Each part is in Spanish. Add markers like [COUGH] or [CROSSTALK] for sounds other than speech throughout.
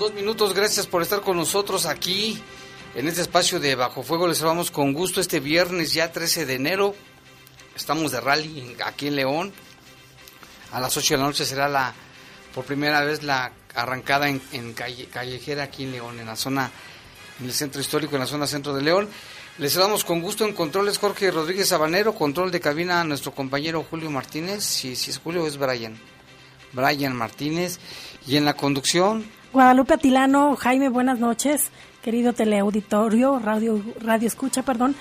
Dos minutos. Gracias por estar con nosotros aquí en este espacio de Bajo Fuego. Les saludamos con gusto este viernes ya 13 de enero. Estamos de rally aquí en León. A las 8 de la noche será la por primera vez la arrancada en, en calle- callejera aquí en León, en la zona, en el centro histórico, en la zona centro de León. Les saludamos con gusto en controles Jorge Rodríguez Sabanero, control de cabina a nuestro compañero Julio Martínez. Si, si es Julio es Brian. Brian Martínez. Y en la conducción, Guadalupe Atilano, Jaime, buenas noches, querido teleauditorio, radio, radio escucha, perdón.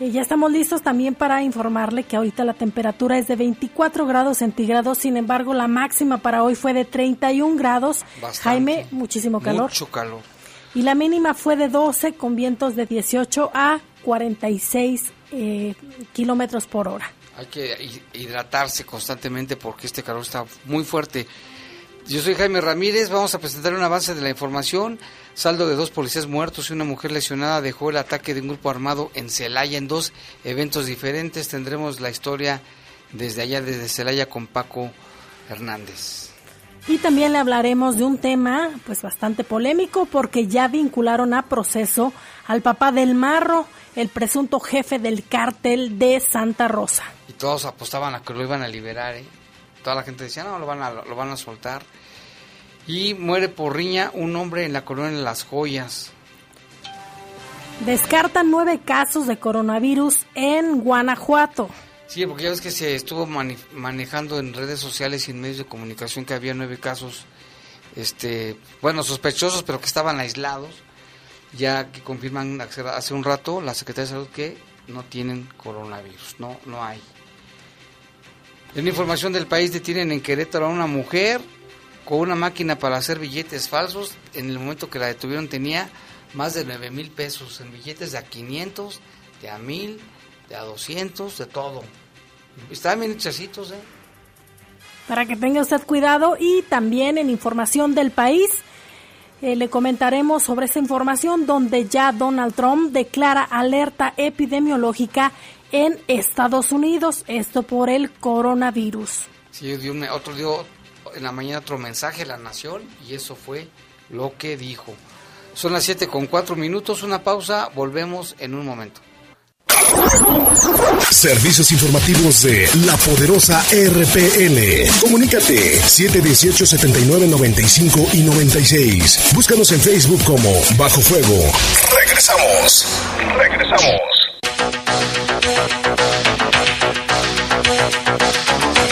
Eh, ya estamos listos también para informarle que ahorita la temperatura es de 24 grados centígrados, sin embargo la máxima para hoy fue de 31 grados. Bastante. Jaime, muchísimo calor. mucho calor. Y la mínima fue de 12 con vientos de 18 a 46 eh, kilómetros por hora. Hay que hi- hidratarse constantemente porque este calor está muy fuerte. Yo soy Jaime Ramírez, vamos a presentar un avance de la información. Saldo de dos policías muertos y una mujer lesionada dejó el ataque de un grupo armado en Celaya en dos eventos diferentes. Tendremos la historia desde allá, desde Celaya, con Paco Hernández. Y también le hablaremos de un tema pues bastante polémico porque ya vincularon a proceso al papá del Marro, el presunto jefe del cártel de Santa Rosa. Y todos apostaban a que lo iban a liberar, ¿eh? Toda la gente decía, no, lo van a, lo van a soltar. Y muere por riña un hombre en la colonia de Las Joyas. Descartan nueve casos de coronavirus en Guanajuato. Sí, porque ya ves que se estuvo manejando en redes sociales y en medios de comunicación que había nueve casos, este, bueno, sospechosos, pero que estaban aislados. Ya que confirman hace hace un rato la Secretaría de Salud que no tienen coronavirus, no, no hay. En información del país detienen en Querétaro a una mujer con una máquina para hacer billetes falsos. En el momento que la detuvieron tenía más de 9 mil pesos en billetes de a 500, de a 1000, de a 200, de todo. Estaban bien hechecitos, ¿eh? Para que tenga usted cuidado y también en información del país eh, le comentaremos sobre esa información donde ya Donald Trump declara alerta epidemiológica en Estados Unidos, esto por el coronavirus. Sí, dio un- otro dio en la mañana otro mensaje a la nación y eso fue lo que dijo. Son las 7 con 4 minutos, una pausa, volvemos en un momento. Servicios informativos de la poderosa RPL. Comunícate 718 79 95 y 96. Búscanos en Facebook como Bajo Fuego. Regresamos. Regresamos.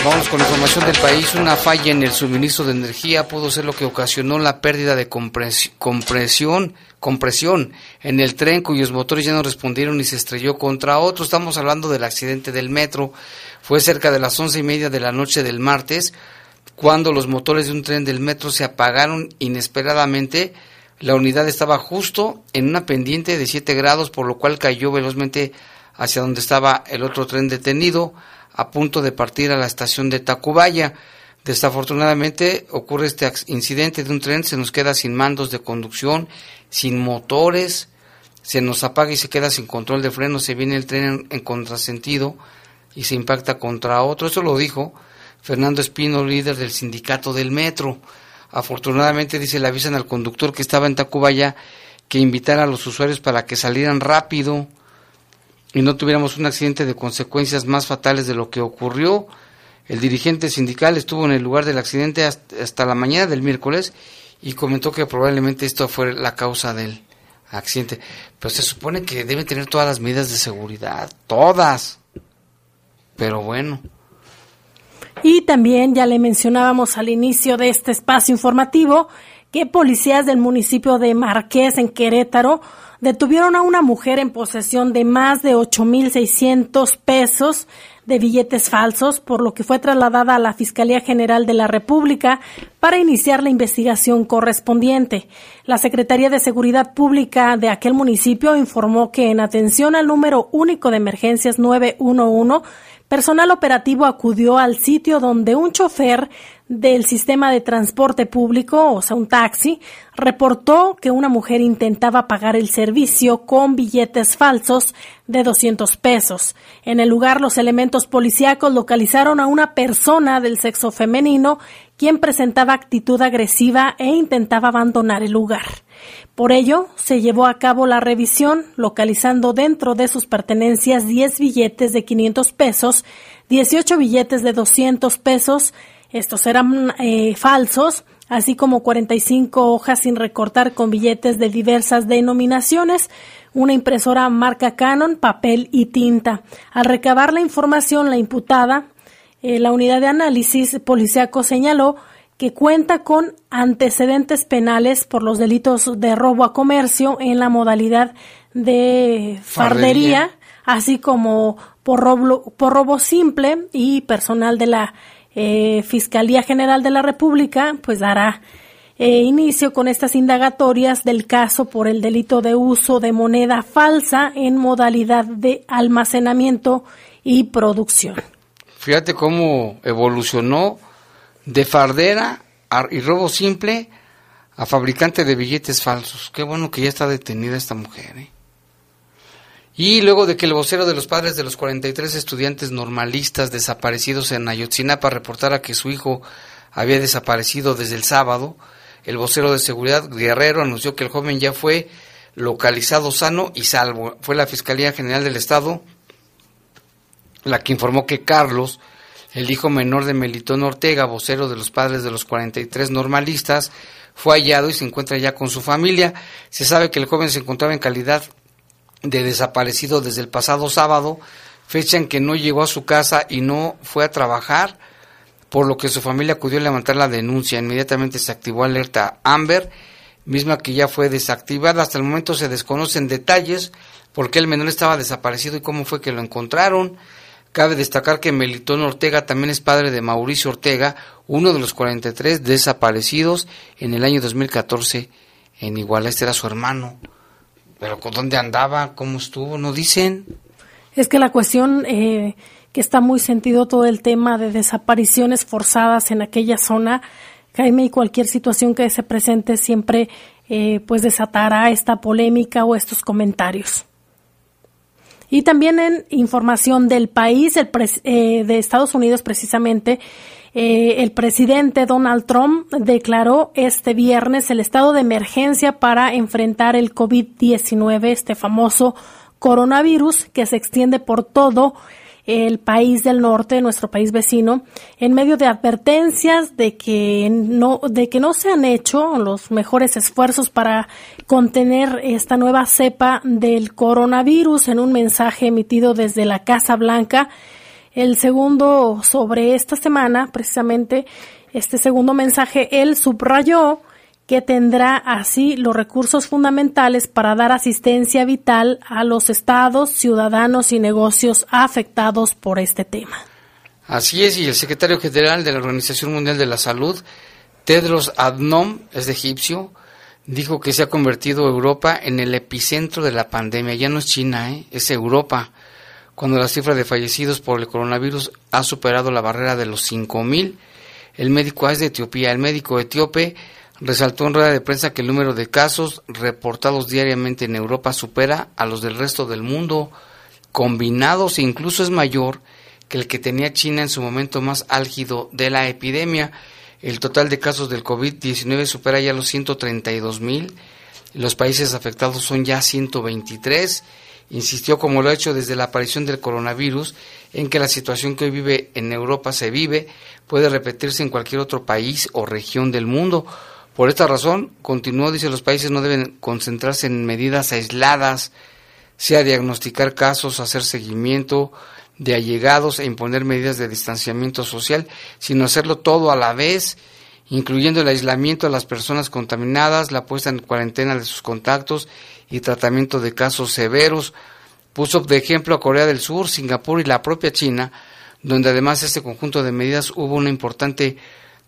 Vamos con información del país. Una falla en el suministro de energía pudo ser lo que ocasionó la pérdida de compres- compresión, compresión en el tren cuyos motores ya no respondieron y se estrelló contra otro. Estamos hablando del accidente del metro. Fue cerca de las once y media de la noche del martes cuando los motores de un tren del metro se apagaron inesperadamente. La unidad estaba justo en una pendiente de 7 grados, por lo cual cayó velozmente hacia donde estaba el otro tren detenido, a punto de partir a la estación de Tacubaya. Desafortunadamente ocurre este incidente de un tren, se nos queda sin mandos de conducción, sin motores, se nos apaga y se queda sin control de freno, se viene el tren en, en contrasentido, y se impacta contra otro. Eso lo dijo Fernando Espino, líder del sindicato del metro. Afortunadamente, dice, le avisan al conductor que estaba en Tacubaya que invitara a los usuarios para que salieran rápido y no tuviéramos un accidente de consecuencias más fatales de lo que ocurrió. El dirigente sindical estuvo en el lugar del accidente hasta, la mañana del miércoles y comentó que probablemente esto fue la causa del accidente. Pero se supone que deben tener todas las medidas de seguridad, todas. Pero bueno. Y también ya le mencionábamos al inicio de este espacio informativo que policías del municipio de Marqués en Querétaro detuvieron a una mujer en posesión de más de 8.600 pesos de billetes falsos, por lo que fue trasladada a la Fiscalía General de la República para iniciar la investigación correspondiente. La Secretaría de Seguridad Pública de aquel municipio informó que en atención al número único de emergencias 911 Personal operativo acudió al sitio donde un chofer del sistema de transporte público, o sea, un taxi, reportó que una mujer intentaba pagar el servicio con billetes falsos de 200 pesos. En el lugar, los elementos policíacos localizaron a una persona del sexo femenino quien presentaba actitud agresiva e intentaba abandonar el lugar. Por ello, se llevó a cabo la revisión, localizando dentro de sus pertenencias 10 billetes de 500 pesos, 18 billetes de 200 pesos, estos eran eh, falsos, así como 45 hojas sin recortar con billetes de diversas denominaciones, una impresora marca Canon, papel y tinta. Al recabar la información, la imputada, eh, la unidad de análisis policíaco señaló que cuenta con antecedentes penales por los delitos de robo a comercio en la modalidad de fardería, así como por robo, por robo simple y personal de la eh, Fiscalía General de la República pues dará eh, inicio con estas indagatorias del caso por el delito de uso de moneda falsa en modalidad de almacenamiento y producción. Fíjate cómo evolucionó de fardera y robo simple a fabricante de billetes falsos. Qué bueno que ya está detenida esta mujer. ¿eh? Y luego de que el vocero de los padres de los 43 estudiantes normalistas desaparecidos en Ayotzinapa reportara que su hijo había desaparecido desde el sábado, el vocero de seguridad Guerrero anunció que el joven ya fue localizado sano y salvo. Fue la Fiscalía General del Estado la que informó que Carlos, el hijo menor de Melitón Ortega, vocero de los padres de los 43 normalistas, fue hallado y se encuentra ya con su familia. Se sabe que el joven se encontraba en calidad de desaparecido desde el pasado sábado, fecha en que no llegó a su casa y no fue a trabajar, por lo que su familia acudió a levantar la denuncia. Inmediatamente se activó alerta Amber, misma que ya fue desactivada. Hasta el momento se desconocen detalles por qué el menor estaba desaparecido y cómo fue que lo encontraron. Cabe destacar que Melitón Ortega también es padre de Mauricio Ortega, uno de los 43 desaparecidos en el año 2014 en Iguala. Este era su hermano. Pero ¿con dónde andaba? ¿Cómo estuvo? ¿No dicen? Es que la cuestión eh, que está muy sentido todo el tema de desapariciones forzadas en aquella zona, Jaime, y cualquier situación que se presente siempre eh, pues desatará esta polémica o estos comentarios. Y también en información del país, el eh, de Estados Unidos precisamente, eh, el presidente Donald Trump declaró este viernes el estado de emergencia para enfrentar el COVID-19, este famoso coronavirus que se extiende por todo el país del norte, nuestro país vecino, en medio de advertencias de que no, de que no se han hecho los mejores esfuerzos para contener esta nueva cepa del coronavirus en un mensaje emitido desde la Casa Blanca. El segundo sobre esta semana, precisamente este segundo mensaje, él subrayó que tendrá así los recursos fundamentales para dar asistencia vital a los estados, ciudadanos y negocios afectados por este tema. Así es, y el secretario general de la Organización Mundial de la Salud, Tedros Adhanom, es de egipcio, dijo que se ha convertido Europa en el epicentro de la pandemia. Ya no es China, ¿eh? es Europa. Cuando la cifra de fallecidos por el coronavirus ha superado la barrera de los 5.000, el médico es de Etiopía. El médico etíope resaltó en rueda de prensa que el número de casos reportados diariamente en Europa supera a los del resto del mundo, combinados e incluso es mayor que el que tenía China en su momento más álgido de la epidemia. El total de casos del COVID-19 supera ya los 132 mil. Los países afectados son ya 123. Insistió, como lo ha hecho desde la aparición del coronavirus, en que la situación que hoy vive en Europa se vive, puede repetirse en cualquier otro país o región del mundo. Por esta razón, continuó, dice, los países no deben concentrarse en medidas aisladas, sea diagnosticar casos, hacer seguimiento de allegados e imponer medidas de distanciamiento social, sino hacerlo todo a la vez, incluyendo el aislamiento de las personas contaminadas, la puesta en cuarentena de sus contactos y tratamiento de casos severos. Puso de ejemplo a Corea del Sur, Singapur y la propia China, donde además de este conjunto de medidas hubo una importante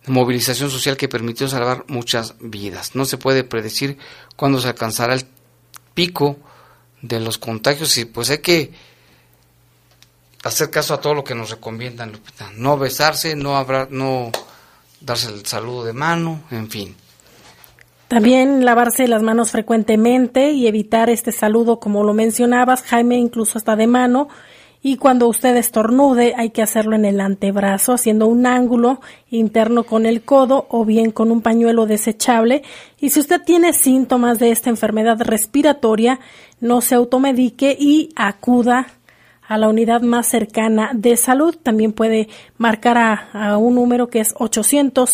movilización social que permitió salvar muchas vidas. No se puede predecir cuándo se alcanzará el pico de los contagios y pues hay que hacer caso a todo lo que nos recomiendan, No besarse, no hablar, no darse el saludo de mano, en fin. También lavarse las manos frecuentemente y evitar este saludo, como lo mencionabas, Jaime, incluso hasta de mano, y cuando usted estornude hay que hacerlo en el antebrazo haciendo un ángulo interno con el codo o bien con un pañuelo desechable. Y si usted tiene síntomas de esta enfermedad respiratoria no se automedique y acuda a la unidad más cercana de salud. También puede marcar a, un número que es 800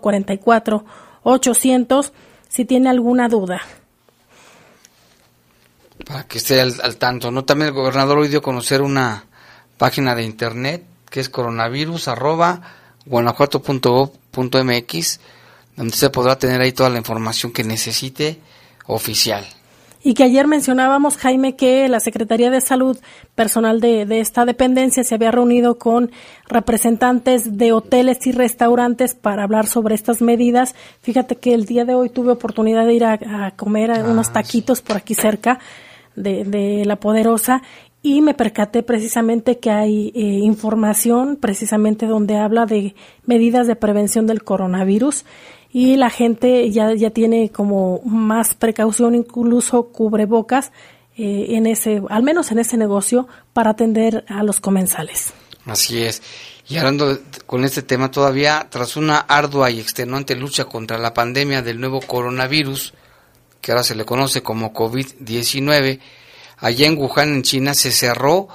0044 800 si tiene alguna duda para que esté al, tanto. ¿no? También el gobernador hoy dio a conocer una página de internet que es coronavirus arroba donde se podrá tener ahí toda la información que necesite oficial. Y que ayer mencionábamos, Jaime, que la Secretaría de Salud personal de, de, esta dependencia se había reunido con representantes de hoteles y restaurantes para hablar sobre estas medidas. Fíjate que el día de hoy tuve oportunidad de ir a, comer a unos ah, taquitos por aquí cerca de, La Poderosa y me percaté precisamente que hay eh, información precisamente donde habla de medidas de prevención del coronavirus y la gente ya, ya tiene como más precaución, incluso cubrebocas eh, en ese, al menos en ese negocio, para atender a los comensales. Así es. Y hablando con este tema todavía, tras una ardua y extenuante lucha contra la pandemia del nuevo coronavirus, que ahora se le conoce como COVID-19, allá en Wuhan, en China, se cerró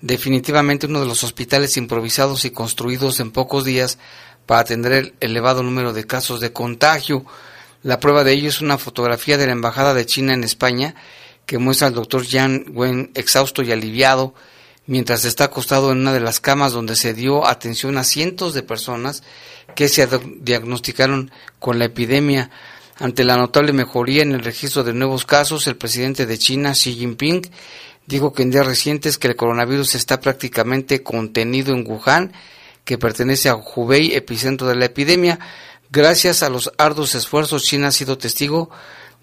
definitivamente uno de los hospitales improvisados y construidos en pocos días para atender el elevado número de casos de contagio. La prueba de ello es una fotografía de la Embajada de China en España que muestra al doctor Yang Wen exhausto y aliviado mientras está acostado en una de las camas donde se dio atención a cientos de personas que se diagnosticaron con la epidemia. Ante la notable mejoría en el registro de nuevos casos, el presidente de China, Xi Jinping, dijo que en días recientes que el coronavirus está prácticamente contenido en Wuhan, que pertenece a Hubei, epicentro de la epidemia. Gracias a los arduos esfuerzos, China ha sido testigo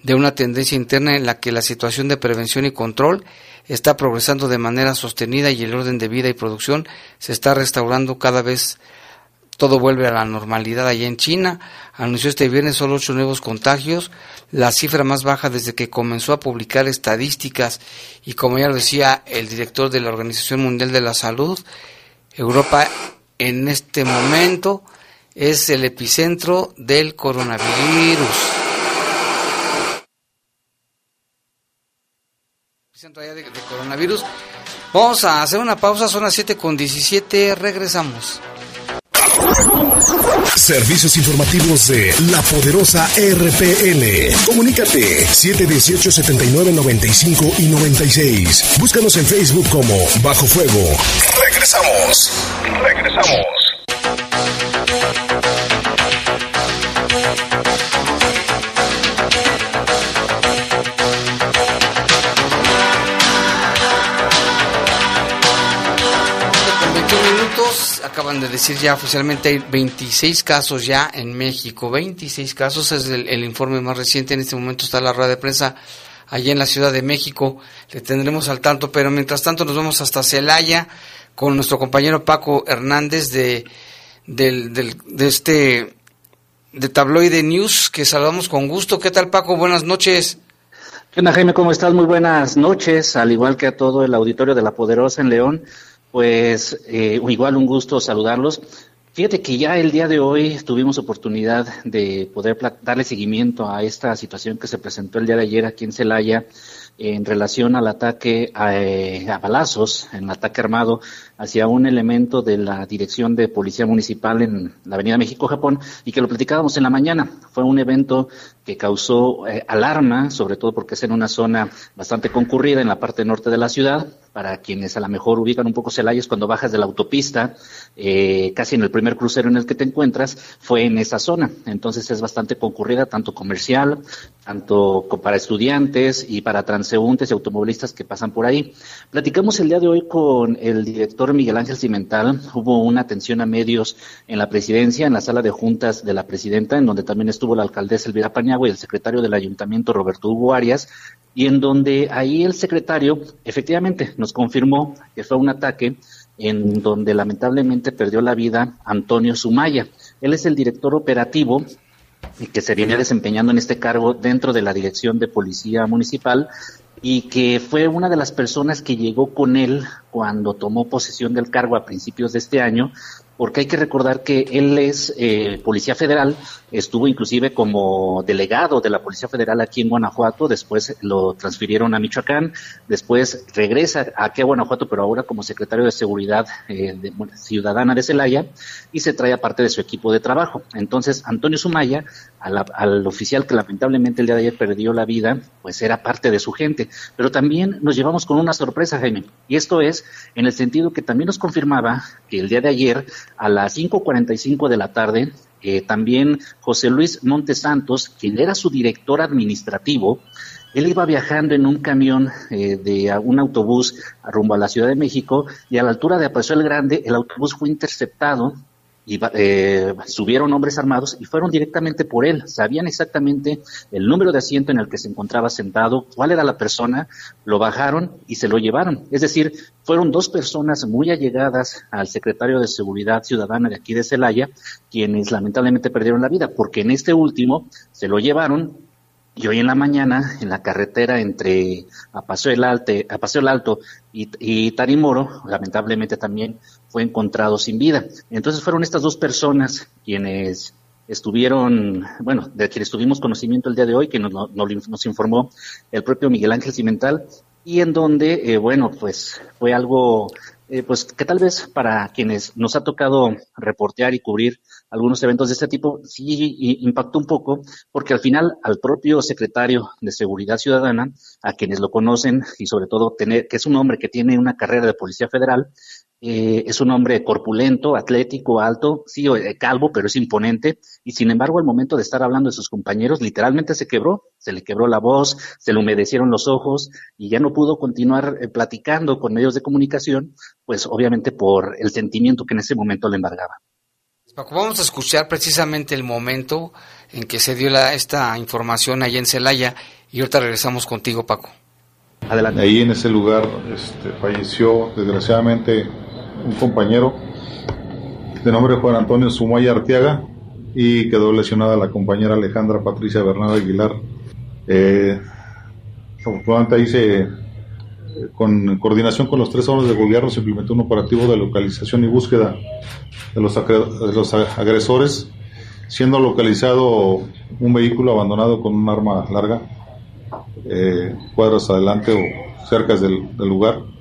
de una tendencia interna en la que la situación de prevención y control está progresando de manera sostenida y el orden de vida y producción se está restaurando cada vez todo vuelve a la normalidad allá en China. Anunció este viernes solo ocho nuevos contagios, la cifra más baja desde que comenzó a publicar estadísticas. Y como ya lo decía el director de la Organización Mundial de la Salud, Europa en este momento es el epicentro del coronavirus. De, de coronavirus. Vamos a hacer una pausa, son las 7 con 17, regresamos. Servicios informativos de la poderosa RPN. Comunícate 718-7995 y 96. Búscanos en Facebook como Bajo Fuego. Regresamos. Regresamos. acaban de decir ya oficialmente hay 26 casos ya en México. 26 casos es el, informe más reciente. En este momento está la rueda de prensa allá en la Ciudad de México. Le tendremos al tanto, pero mientras tanto nos vamos hasta Celaya con nuestro compañero Paco Hernández de, del, de este de Tabloide News, que saludamos con gusto. ¿Qué tal, Paco? Buenas noches. ¿Qué Jaime? ¿Cómo estás? Muy buenas noches, al igual que a todo el auditorio de La Poderosa en León. Pues eh, igual un gusto saludarlos. Fíjate que ya el día de hoy tuvimos oportunidad de poder darle seguimiento a esta situación que se presentó el día de ayer aquí en Celaya en relación al ataque a, eh, balazos, en ataque armado hacia un elemento de la Dirección de Policía Municipal en la Avenida México-Japón y que lo platicábamos en la mañana. Fue un evento que causó eh, alarma, sobre todo porque es en una zona bastante concurrida en la parte norte de la ciudad. Para quienes a lo mejor ubican un poco Celaya, cuando bajas de la autopista, eh, casi en el primer crucero en el que te encuentras, fue en esa zona. Entonces es bastante concurrida, tanto comercial, tanto para estudiantes y para transeúntes y automovilistas que pasan por ahí. Platicamos el día de hoy con el director Miguel Ángel Cimental, hubo una atención a medios en la presidencia, en la sala de juntas de la presidenta, en donde también estuvo la alcaldesa Elvira Paniagua y el secretario del ayuntamiento Roberto Hugo Arias, y en donde ahí el secretario efectivamente nos confirmó que fue un ataque en donde lamentablemente perdió la vida Antonio Sumaya. Él es el director operativo y que se viene desempeñando en este cargo dentro de la Dirección de Policía Municipal y que fue una de las personas que llegó con él cuando tomó posesión del cargo a principios de este año porque hay que recordar que él es eh, policía federal, estuvo inclusive como delegado de la Policía Federal aquí en Guanajuato, después lo transfirieron a Michoacán, después regresa aquí a Guanajuato, pero ahora como secretario de Seguridad eh, Ciudadana de Celaya, y se trae a parte de su equipo de trabajo. Entonces, Antonio Sumaya, al oficial que lamentablemente el día de ayer perdió la vida, pues era parte de su gente. Pero también nos llevamos con una sorpresa, Jaime, y esto es en el sentido que también nos confirmaba que el día de ayer a las 5.45 de la tarde, eh, también José Luis Montes Santos, quien era su director administrativo, él iba viajando en un camión eh, de un autobús rumbo a la Ciudad de México y a la altura de Apaso el Grande el autobús fue interceptado y eh, subieron hombres armados y fueron directamente por él. Sabían exactamente el número de asiento en el que se encontraba sentado, cuál era la persona, lo bajaron y se lo llevaron. Es decir, fueron dos personas muy allegadas al secretario de Seguridad Ciudadana de aquí de Celaya, quienes lamentablemente perdieron la vida, porque en este último se lo llevaron y hoy en la mañana, en la carretera entre Alte, el Alto y, y, Tarimoro, lamentablemente también fue encontrado sin vida. Entonces fueron estas dos personas quienes estuvieron, bueno, de quienes tuvimos conocimiento el día de hoy, que nos, nos, informó el propio Miguel Ángel Cimental, y en donde, eh, bueno, pues fue algo eh, pues que tal vez para quienes nos ha tocado reportear y cubrir algunos eventos de este tipo, sí impactó un poco, porque al final al propio secretario de Seguridad Ciudadana, a quienes lo conocen y sobre todo tener, que es un hombre que tiene una carrera de Policía Federal, eh, es un hombre corpulento, atlético, alto, sí, eh, calvo, pero es imponente. Y sin embargo, al momento de estar hablando de sus compañeros, literalmente se quebró, se le quebró la voz, se le humedecieron los ojos y ya no pudo continuar eh, platicando con medios de comunicación, pues obviamente por el sentimiento que en ese momento le embargaba. Paco, vamos a escuchar precisamente el momento en que se dio la, esta información allá en Celaya y ahorita regresamos contigo, Paco. Adelante. Ahí en ese lugar este, falleció desgraciadamente un compañero de nombre Juan Antonio Sumaya Arteaga y quedó lesionada la compañera Alejandra Patricia Bernardo Aguilar. Eh, afortunadamente ahí se, con coordinación con los tres órdenes de gobierno, se implementó un operativo de localización y búsqueda de los, agresores, siendo localizado un vehículo abandonado con un arma larga, eh, cuadros adelante o cerca del lugar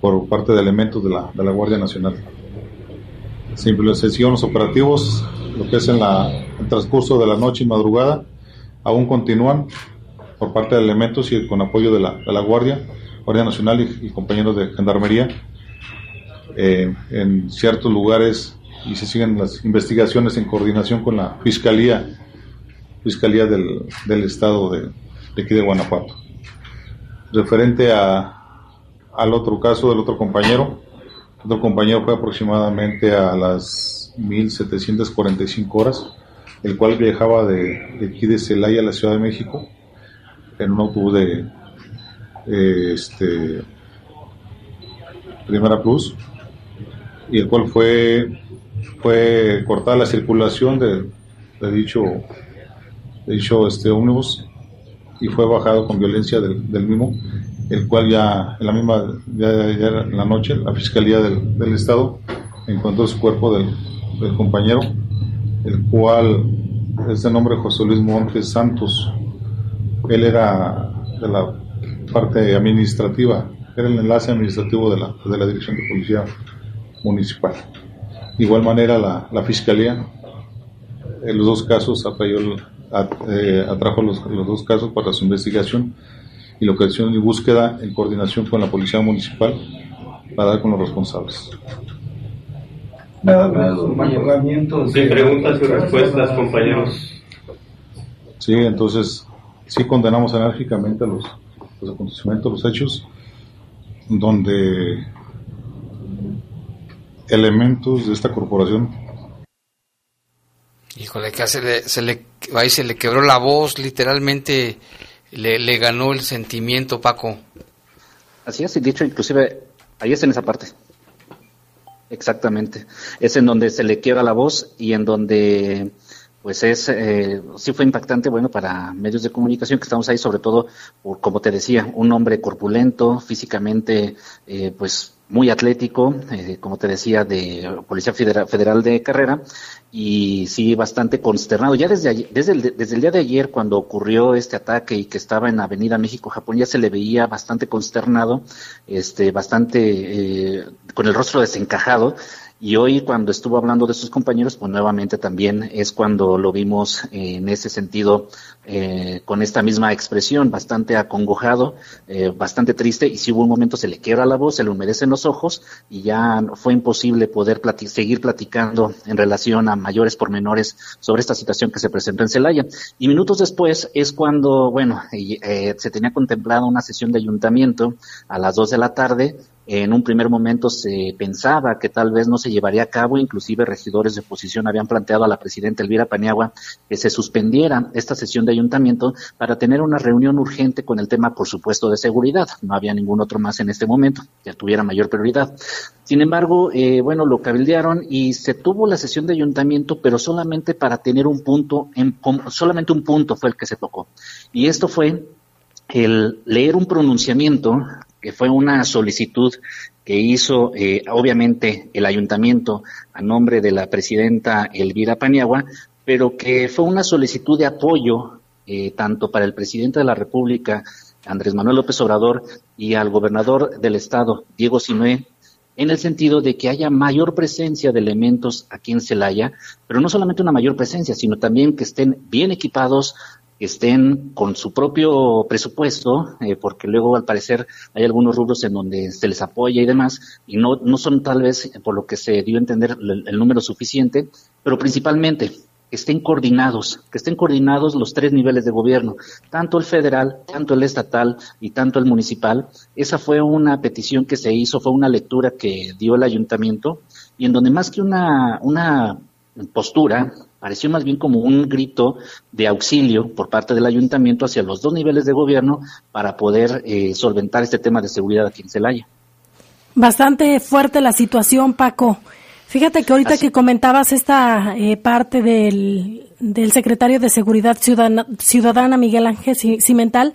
por parte de elementos de la, de la Guardia Nacional. Se, siguieron los operativos, lo que es en la, el transcurso de la noche y madrugada, aún continúan por parte de elementos y con apoyo de la, de la Guardia, Guardia Nacional y, compañeros de Gendarmería, eh, en ciertos lugares y se siguen las investigaciones en coordinación con la Fiscalía, Fiscalía del, del Estado de, de aquí de Guanajuato. Referente a, al otro caso del otro compañero. El otro compañero fue aproximadamente a las 1745 horas, el cual viajaba de, aquí de Celaya a la Ciudad de México en un autobús de este, Primera Plus, y el cual fue, fue cortada la circulación de, dicho, de dicho este ómnibus y fue bajado con violencia del, del mismo el cual ya en la misma, ya, en la noche, la Fiscalía del, del Estado encontró su cuerpo del, del, compañero, el cual es de nombre José Luis Montes Santos. Él era de la parte administrativa, era el enlace administrativo de la, de la Dirección de Policía Municipal. De igual manera, la, la Fiscalía, en los dos casos, atrayó, eh, atrajo los, los dos casos para su investigación y localización y búsqueda en coordinación con la Policía Municipal para dar con los responsables. Sin preguntas y respuestas, compañeros. Sí, entonces, sí condenamos enérgicamente los, los acontecimientos, los hechos, donde elementos de esta corporación. Híjole, que se le, se le, ahí se le quebró la voz, literalmente le, le ganó el sentimiento, Paco. Así es, y dicho, inclusive, ahí está en esa parte. Exactamente. Es en donde se le quiebra la voz y en donde, pues es, eh, sí fue impactante, bueno, para medios de comunicación que estamos ahí, sobre todo, por, como te decía, un hombre corpulento, físicamente, eh, pues muy atlético, eh, como te decía, de Policía Federal, de Carrera, y sí, bastante consternado. Ya desde, desde, el, desde el día de ayer, cuando ocurrió este ataque y que estaba en Avenida México-Japón, ya se le veía bastante consternado, este, bastante eh, con el rostro desencajado, y hoy cuando estuvo hablando de sus compañeros, pues nuevamente también es cuando lo vimos en ese sentido, eh, con esta misma expresión, bastante acongojado, eh, bastante triste, y si hubo un momento se le quiebra la voz, se le humedecen los ojos, y ya fue imposible poder seguir platicando en relación a mayores pormenores sobre esta situación que se presentó en Celaya. Y minutos después es cuando, bueno, eh, se tenía contemplada una sesión de ayuntamiento a las dos de la tarde, en un primer momento se pensaba que tal vez no se llevaría a cabo, inclusive regidores de oposición habían planteado a la presidenta Elvira Paniagua que se suspendiera esta sesión de ayuntamiento para tener una reunión urgente con el tema, por supuesto, de seguridad. No había ningún otro más en este momento que tuviera mayor prioridad. Sin embargo, eh, bueno, lo cabildearon y se tuvo la sesión de ayuntamiento, pero solamente para tener un punto, en, solamente un punto fue el que se tocó. Y esto fue el leer un pronunciamiento que fue una solicitud que hizo eh, obviamente el ayuntamiento a nombre de la presidenta Elvira Paniagua, pero que fue una solicitud de apoyo eh, tanto para el presidente de la República, Andrés Manuel López Obrador, y al gobernador del estado, Diego Sinué, en el sentido de que haya mayor presencia de elementos aquí en Celaya, pero no solamente una mayor presencia, sino también que estén bien equipados, estén con su propio presupuesto, eh, porque luego al parecer hay algunos rubros en donde se les apoya y demás, y no, no son tal vez, por lo que se dio a entender, el, número suficiente, pero principalmente que estén coordinados, que estén coordinados los tres niveles de gobierno, tanto el federal, tanto el estatal y tanto el municipal. Esa fue una petición que se hizo, fue una lectura que dio el ayuntamiento y en donde más que una, una postura, pareció más bien como un grito de auxilio por parte del ayuntamiento hacia los dos niveles de gobierno para poder eh, solventar este tema de seguridad aquí en Celaya. Bastante fuerte la situación, Paco. Fíjate que ahorita que comentabas esta eh, parte del, del, secretario de Seguridad Ciudadana, Ciudadana Miguel Ángel Cimental,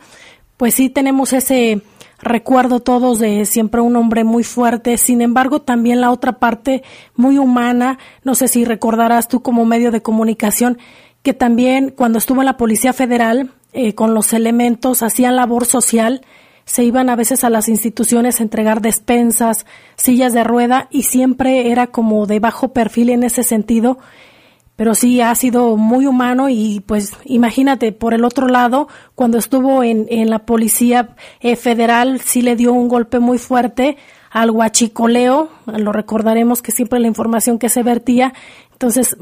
pues sí tenemos ese recuerdo todos de siempre un hombre muy fuerte, sin embargo también la otra parte muy humana, no sé si recordarás tú como medio de comunicación, que también cuando estuvo en la Policía Federal eh, con los elementos hacían labor social, se iban a veces a las instituciones a entregar despensas, sillas de rueda y siempre era como de bajo perfil en ese sentido pero sí ha sido muy humano y pues imagínate, por el otro lado, cuando estuvo en, en la policía eh, federal, sí le dio un golpe muy fuerte al huachicoleo, lo recordaremos que siempre la información que se vertía, entonces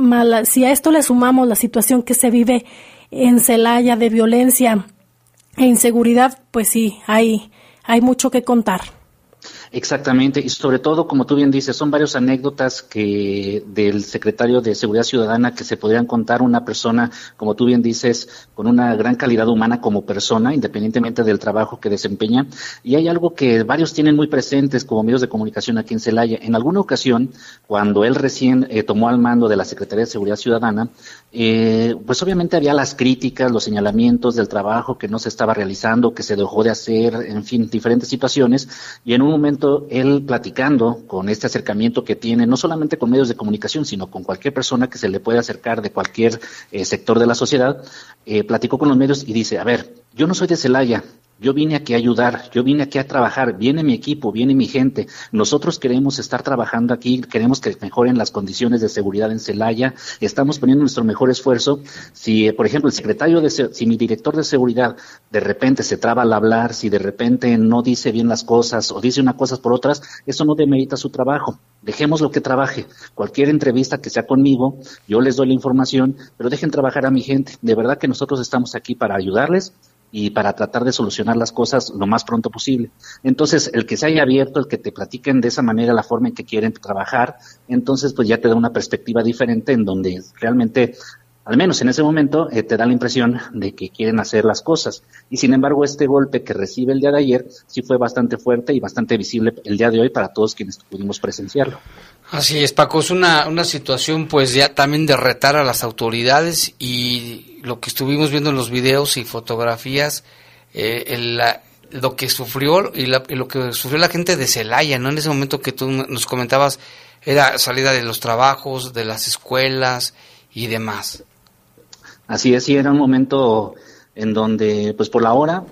si a esto le sumamos la situación que se vive en Celaya de violencia e inseguridad, pues sí, hay, hay mucho que contar. Exactamente, y sobre todo, como tú bien dices, son varias anécdotas que del secretario de Seguridad Ciudadana que se podrían contar una persona, como tú bien dices, con una gran calidad humana como persona, independientemente del trabajo que desempeña. Y hay algo que varios tienen muy presentes como medios de comunicación aquí en Celaya. En alguna ocasión, cuando él recién eh, tomó al mando de la Secretaría de Seguridad Ciudadana, eh, pues obviamente había las críticas, los señalamientos del trabajo que no se estaba realizando, que se dejó de hacer, en fin, diferentes situaciones. Y en un él platicando con este acercamiento que tiene, no solamente con medios de comunicación, sino con cualquier persona que se le pueda acercar de cualquier eh, sector de la sociedad, eh, platicó con los medios y dice, a ver, yo no soy de Celaya, yo vine aquí a ayudar, yo vine aquí a trabajar, viene mi equipo, viene mi gente. Nosotros queremos estar trabajando aquí, queremos que mejoren las condiciones de seguridad en Celaya, estamos poniendo nuestro mejor esfuerzo. Si, por ejemplo, el secretario de, si mi director de seguridad de repente se traba al hablar, si de repente no dice bien las cosas o dice unas cosas por otras, eso no demerita su trabajo. Dejemos lo que trabaje. Cualquier entrevista que sea conmigo, yo les doy la información, pero dejen trabajar a mi gente. De verdad que nosotros estamos aquí para ayudarles y para tratar de solucionar las cosas lo más pronto posible. Entonces, el que se haya abierto, el que te platiquen de esa manera la forma en que quieren trabajar, entonces pues ya te da una perspectiva diferente en donde realmente al menos en ese momento eh, te da la impresión de que quieren hacer las cosas. Y sin embargo, este golpe que recibe el día de ayer sí fue bastante fuerte y bastante visible el día de hoy para todos quienes pudimos presenciarlo. Así es, Paco, es una, una situación pues ya también de retar a las autoridades y lo que estuvimos viendo en los videos y fotografías, eh, lo que sufrió y, lo que sufrió la gente de Celaya, ¿no? En ese momento que tú nos comentabas, era salida de los trabajos, de las escuelas y demás. Así es, sí, era un momento en donde, pues por la hora,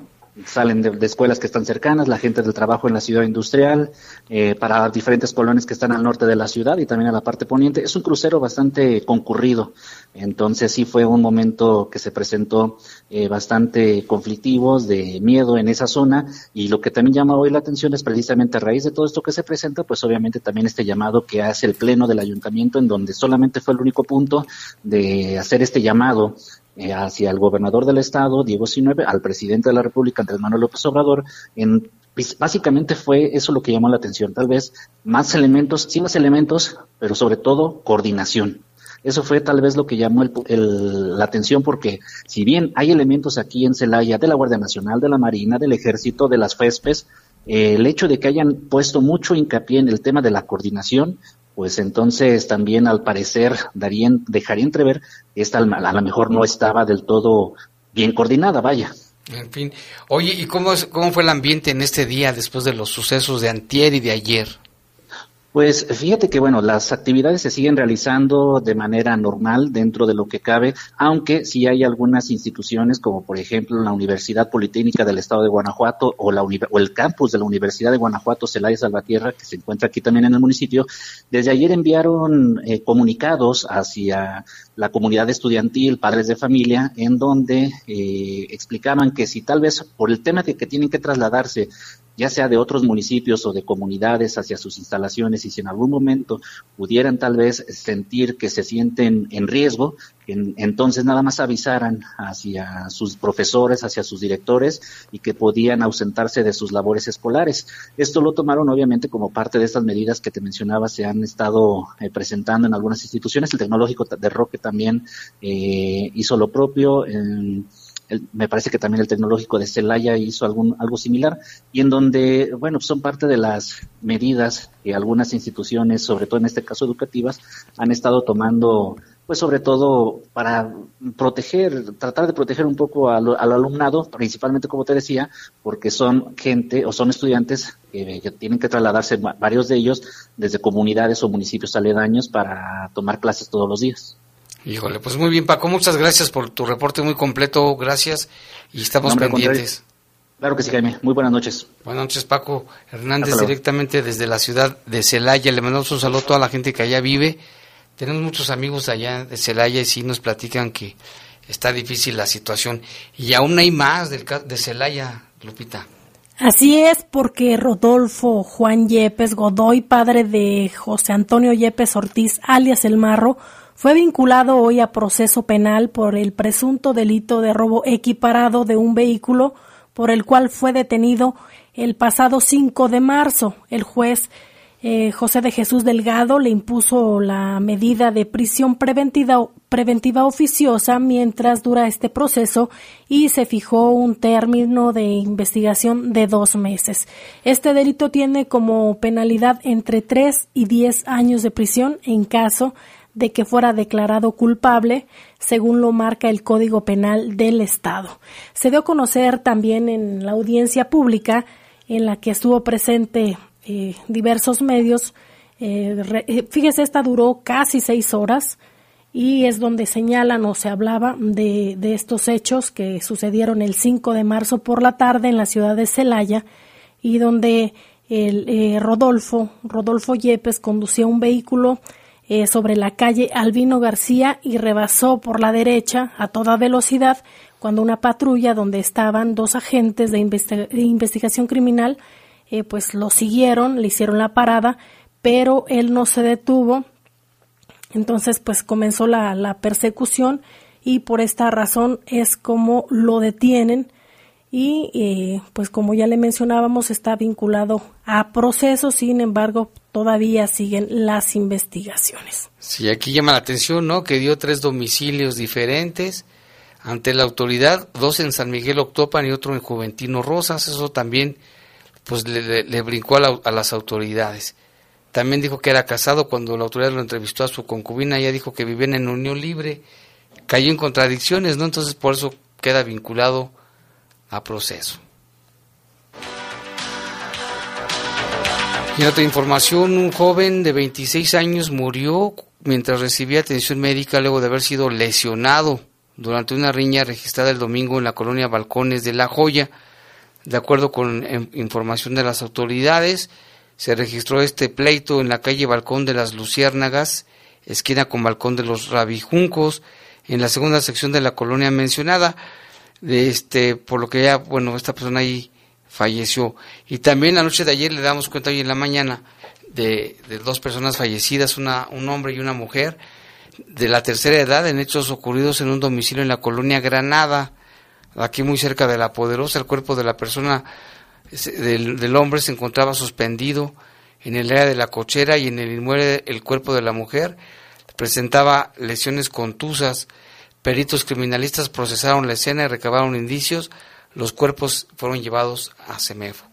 salen de, escuelas que están cercanas, la gente del trabajo en la ciudad industrial, eh, para diferentes colonias que están al norte de la ciudad y también a la parte poniente. Es un crucero bastante concurrido, entonces sí fue un momento que se presentó eh, bastante conflictivos, de miedo en esa zona y lo que también llama hoy la atención es precisamente a raíz de todo esto que se presenta, pues obviamente también este llamado que hace el Pleno del Ayuntamiento en donde solamente fue el único punto de hacer este llamado eh, hacia el gobernador del estado, Diego Sinueve, al presidente de la República, Andrés Manuel López Obrador, en pues, básicamente fue eso lo que llamó la atención, tal vez más elementos, sí más elementos, pero sobre todo coordinación. Eso fue tal vez lo que llamó la atención porque si bien hay elementos aquí en Celaya de la Guardia Nacional, de la Marina, del Ejército, de las FESPES, eh, el hecho de que hayan puesto mucho hincapié en el tema de la coordinación, pues entonces también al parecer darían, dejaría entrever que esta a lo mejor no estaba del todo bien coordinada, vaya. En fin, oye, ¿y cómo, cómo fue el ambiente en este día después de los sucesos de antier y de ayer? Pues fíjate que bueno, las actividades se siguen realizando de manera normal dentro de lo que cabe, aunque sí hay algunas instituciones como por ejemplo la Universidad Politécnica del Estado de Guanajuato o, la, o el campus de la Universidad de Guanajuato Celaya Salvatierra que se encuentra aquí también en el municipio, desde ayer enviaron eh, comunicados hacia la comunidad estudiantil, padres de familia, en donde eh, explicaban que si tal vez por el tema de que tienen que trasladarse ya sea de otros municipios o de comunidades hacia sus instalaciones y si en algún momento pudieran tal vez sentir que se sienten en riesgo, entonces nada más avisaran hacia sus profesores, hacia sus directores y que podían ausentarse de sus labores escolares. Esto lo tomaron obviamente como parte de estas medidas que te mencionaba, se han estado eh, presentando en algunas instituciones. El Tecnológico de Roque también eh, hizo lo propio. En, me parece que también el tecnológico de Celaya hizo algún, algo similar, y en donde, bueno, son parte de las medidas que algunas instituciones, sobre todo en este caso educativas, han estado tomando, pues sobre todo para proteger, tratar de proteger un poco al, alumnado, principalmente como te decía, porque son gente o son estudiantes que, que tienen que trasladarse, varios de ellos, desde comunidades o municipios aledaños para tomar clases todos los días. Híjole, pues muy bien, Paco, muchas gracias por tu reporte muy completo, gracias y estamos pendientes. Claro que sí, Jaime. Muy buenas noches. Buenas noches, Paco Hernández, directamente desde la ciudad de Celaya. Le mandamos un saludo a toda la gente que allá vive. Tenemos muchos amigos allá de Celaya y sí nos platican que está difícil la situación. Y aún hay más del, de Celaya, Lupita. Así es, porque Rodolfo Juan Yepes Godoy, padre de José Antonio Yepes Ortiz, alias El Marro, fue vinculado hoy a proceso penal por el presunto delito de robo equiparado de un vehículo por el cual fue detenido el pasado 5 de marzo. El juez eh, José de Jesús Delgado le impuso la medida de prisión preventiva, preventiva oficiosa mientras dura este proceso y se fijó un término de investigación de dos meses. Este delito tiene como penalidad entre tres y diez años de prisión en caso de que fuera declarado culpable, según lo marca el Código Penal del Estado. Se dio a conocer también en la audiencia pública en la que estuvo presente eh, diversos medios. Eh, eh, fíjese, esta duró casi seis horas y es donde señalan o se hablaba de, de estos hechos que sucedieron el 5 de marzo por la tarde en la ciudad de Celaya y donde el Rodolfo, Rodolfo Yepes conducía un vehículo sobre la calle Albino García y rebasó por la derecha a toda velocidad cuando una patrulla donde estaban dos agentes de investigación criminal eh, pues lo siguieron, le hicieron la parada, pero él no se detuvo. Entonces, pues comenzó la, persecución y por esta razón es como lo detienen y eh, pues como ya le mencionábamos está vinculado a procesos, sin embargo todavía siguen las investigaciones. Sí, aquí llama la atención, ¿no? Que dio tres domicilios diferentes ante la autoridad, dos en San Miguel Octopan y otro en Juventino Rosas, eso también pues le, brincó a, las autoridades. También dijo que era casado cuando la autoridad lo entrevistó a su concubina, ella dijo que vivían en unión libre, cayó en contradicciones, ¿no? Entonces por eso queda vinculado a proceso. En otra información, un joven de 26 años murió mientras recibía atención médica luego de haber sido lesionado durante una riña registrada el domingo en la colonia Balcones de La Joya. De acuerdo con em, información de las autoridades, se registró este pleito en la calle Balcón de las Luciérnagas, esquina con Balcón de los Rabijuncos, en la segunda sección de la colonia mencionada, este, por lo que ya, bueno, esta persona ahí falleció. Y también la noche de ayer le damos cuenta hoy en la mañana de, dos personas fallecidas, una, un hombre y una mujer de la tercera edad en hechos ocurridos en un domicilio en la colonia Granada aquí muy cerca de la poderosa, el cuerpo de la persona, del, hombre se encontraba suspendido en el área de la cochera y en el inmueble el cuerpo de la mujer presentaba lesiones contusas. Peritos criminalistas procesaron la escena y recabaron indicios. Los cuerpos fueron llevados a Semefo.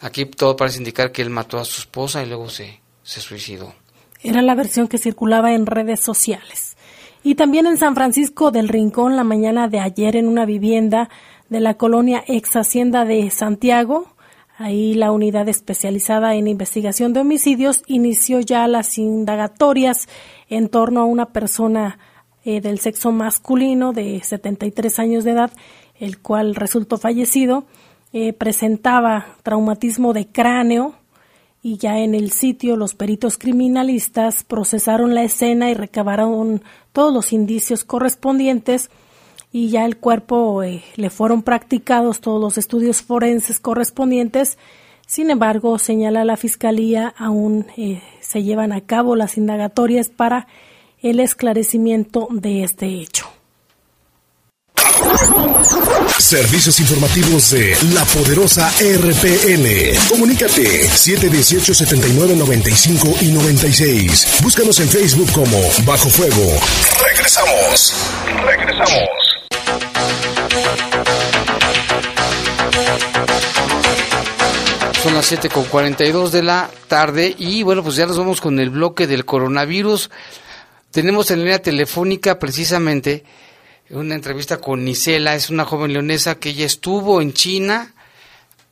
Aquí todo parece indicar que él mató a su esposa y luego se, se suicidó. Era la versión que circulaba en redes sociales. Y también en San Francisco del Rincón la mañana de ayer en una vivienda de la colonia ex Hacienda de Santiago. Ahí la unidad especializada en investigación de homicidios inició ya las indagatorias en torno a una persona eh, del sexo masculino de 73 años de edad, el cual resultó fallecido. Eh, presentaba traumatismo de cráneo, y ya en el sitio los peritos criminalistas procesaron la escena y recabaron todos los indicios correspondientes y ya el cuerpo eh, le fueron practicados todos los estudios forenses correspondientes. Sin embargo, señala la Fiscalía, aún eh, se llevan a cabo las indagatorias para el esclarecimiento de este hecho. Servicios informativos de la poderosa RPN. Comunícate 718-7995 y 96. Búscanos en Facebook como Bajo Fuego. Regresamos. Regresamos. Son las 7 con 42 de la tarde y bueno, pues ya nos vamos con el bloque del coronavirus. Tenemos en línea telefónica precisamente una entrevista con Nisela, es una joven leonesa que ella estuvo en China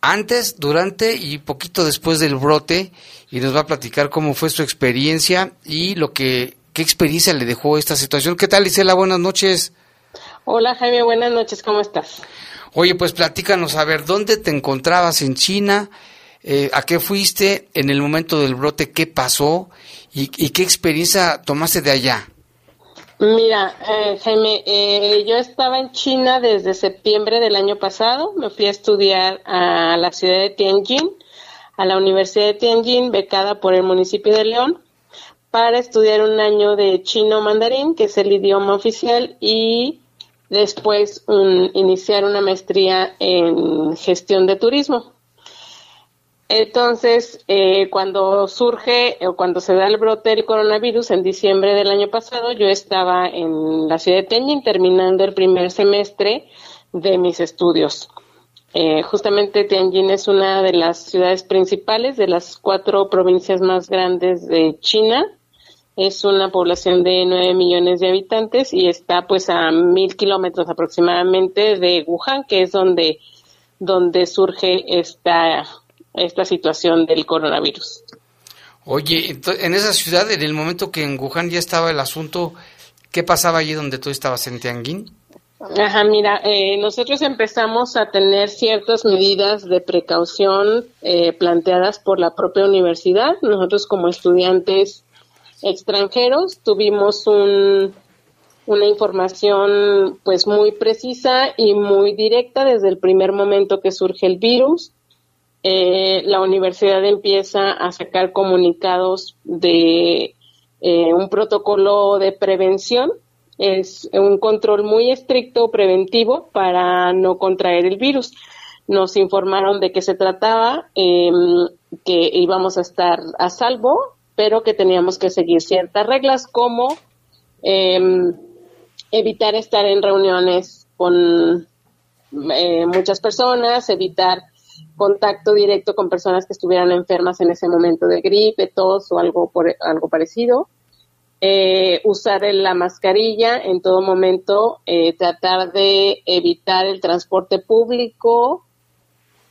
antes, durante y poquito después del brote y nos va a platicar cómo fue su experiencia y lo que qué experiencia le dejó esta situación. ¿Qué tal, Isela? Buenas noches. Hola, Jaime, buenas noches, ¿cómo estás? Oye, pues platícanos, a ver, ¿dónde te encontrabas en China? Eh, ¿A qué fuiste en el momento del brote? ¿Qué pasó? ¿Y, y qué experiencia tomaste de allá? Mira, eh, Jaime, eh, yo estaba en China desde septiembre del año pasado. Me fui a estudiar a la ciudad de Tianjin, a la Universidad de Tianjin, becada por el municipio de León, para estudiar un año de chino mandarín, que es el idioma oficial, y después iniciar una maestría en gestión de turismo. Entonces, eh, cuando surge o cuando se da el brote del coronavirus en diciembre del año pasado, yo estaba en la ciudad de Tianjin terminando el primer semestre de mis estudios. Eh, justamente Tianjin es una de las ciudades principales de las cuatro provincias más grandes de China. Es una población de nueve millones de habitantes y está pues a mil kilómetros aproximadamente de Wuhan, que es donde, donde surge esta esta situación del coronavirus. Oye, en esa ciudad, en el momento que en Wuhan ya estaba el asunto, ¿qué pasaba allí donde tú estabas en Tianjin? Ajá, mira, eh, nosotros empezamos a tener ciertas medidas de precaución eh, planteadas por la propia universidad. Nosotros como estudiantes extranjeros tuvimos un, una información pues muy precisa y muy directa desde el primer momento que surge el virus eh, la universidad empieza a sacar comunicados de eh, un protocolo de prevención. Es un control muy estricto preventivo para no contraer el virus. Nos informaron de qué se trataba, em, que íbamos a estar a salvo, pero que teníamos que seguir ciertas reglas como em, evitar estar en reuniones con eh, muchas personas, evitar contacto directo con personas que estuvieran enfermas en ese momento de gripe, tos o algo, por, algo parecido. Eh, usar la mascarilla en todo momento, eh, tratar de evitar el transporte público,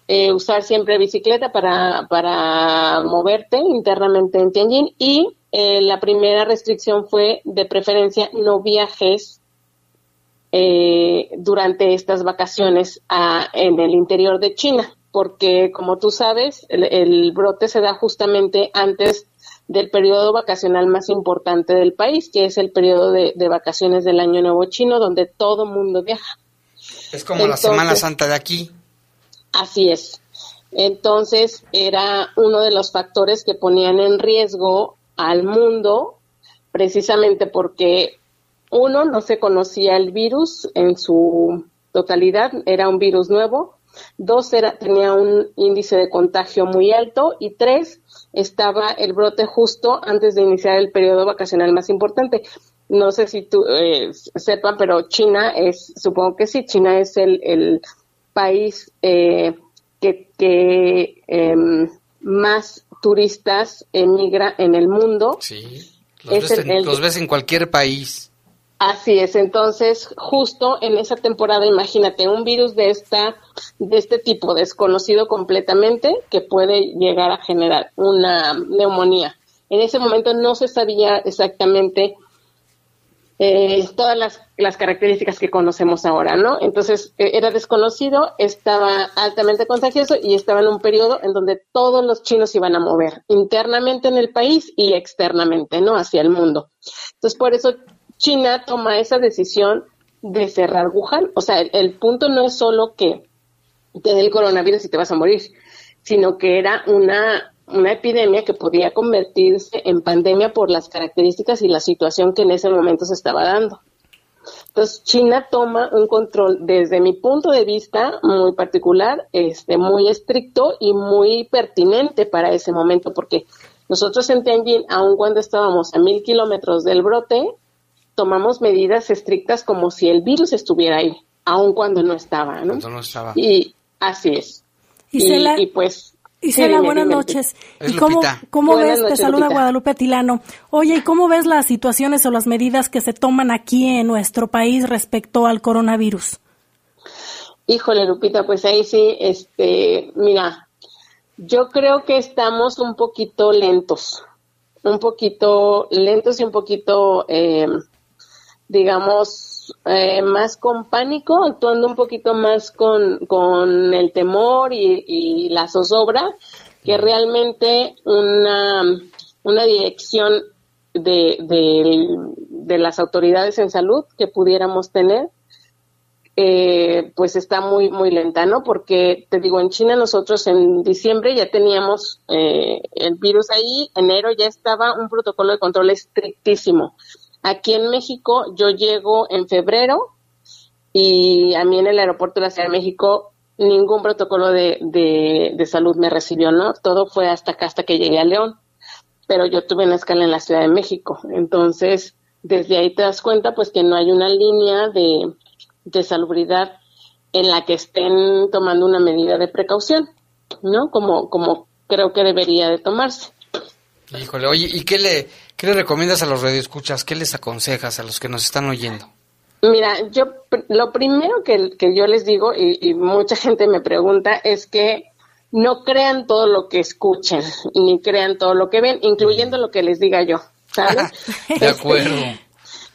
eh, usar siempre bicicleta para, para moverte internamente en Tianjin y la primera restricción fue de preferencia no viajes durante estas vacaciones en el interior de China porque como tú sabes, el, brote se da justamente antes del periodo vacacional más importante del país, que es el periodo de, vacaciones del Año Nuevo Chino, donde todo mundo viaja. Es como la Semana Santa de aquí. Así es. Entonces era uno de los factores que ponían en riesgo al mundo, precisamente porque uno, no se conocía el virus en su totalidad, era un virus nuevo, dos era, tenía un índice de contagio muy alto y tres estaba el brote justo antes de iniciar el periodo vacacional más importante. No sé si tú eh, pero China es, supongo que sí, China es el, país eh, que, que em, más turistas emigra en el mundo. Sí, los ves en cualquier país. Así es, entonces justo en esa temporada, imagínate, un virus de esta, de este tipo, desconocido completamente, que puede llegar a generar una neumonía. En ese momento no se sabía exactamente eh, todas las, las, características que conocemos ahora, ¿no? Entonces eh, era desconocido, estaba altamente contagioso y estaba en un periodo en donde todos los chinos iban a mover internamente en el país y externamente, ¿no? Hacia el mundo. Entonces por eso China toma esa decisión de cerrar Wuhan. O sea, el, punto no es solo que te dé el coronavirus y te vas a morir, sino que era una, una epidemia que podía convertirse en pandemia por las características y la situación que en ese momento se estaba dando. Entonces, China toma un control, desde mi punto de vista, muy particular, este, muy estricto y muy pertinente para ese momento, porque nosotros en Tianjin, aun cuando estábamos a mil kilómetros del brote, tomamos medidas estrictas como si el virus estuviera ahí, aun cuando no estaba, ¿no? no estaba. Y así es. Y, pues... Isela, buenas noches. ¿Y cómo, cómo ves? te saluda Guadalupe Atilano. Oye, ¿y cómo ves las situaciones o las medidas que se toman aquí en nuestro país respecto al coronavirus? Híjole, Lupita, pues ahí sí, este, mira, yo creo que estamos un poquito lentos, un poquito lentos y un poquito eh, digamos, eh, más con pánico, actuando un poquito más con, con el temor y, la zozobra, que realmente una, una dirección de, de, las autoridades en salud que pudiéramos tener, eh, pues está muy, muy lenta, ¿no? Porque, te digo, en China nosotros en diciembre ya teníamos eh, el virus ahí, enero ya estaba un protocolo de control estrictísimo. Aquí en México yo llego en febrero y a mí en el aeropuerto de la Ciudad de México ningún protocolo de, de, salud me recibió, ¿no? Todo fue hasta acá, hasta que llegué a León, pero yo tuve una escala en la Ciudad de México, entonces desde ahí te das cuenta pues que no hay una línea de, salubridad en la que estén tomando una medida de precaución, ¿no? Como creo que debería de tomarse. Híjole, oye, ¿y qué le, qué le recomiendas a los radioescuchas? ¿Qué les aconsejas a los que nos están oyendo? Mira, yo lo primero que, que yo les digo, y, mucha gente me pregunta, es que no crean todo lo que escuchen, ni crean todo lo que ven, incluyendo lo que les diga yo, ¿sabes? [LAUGHS] de acuerdo.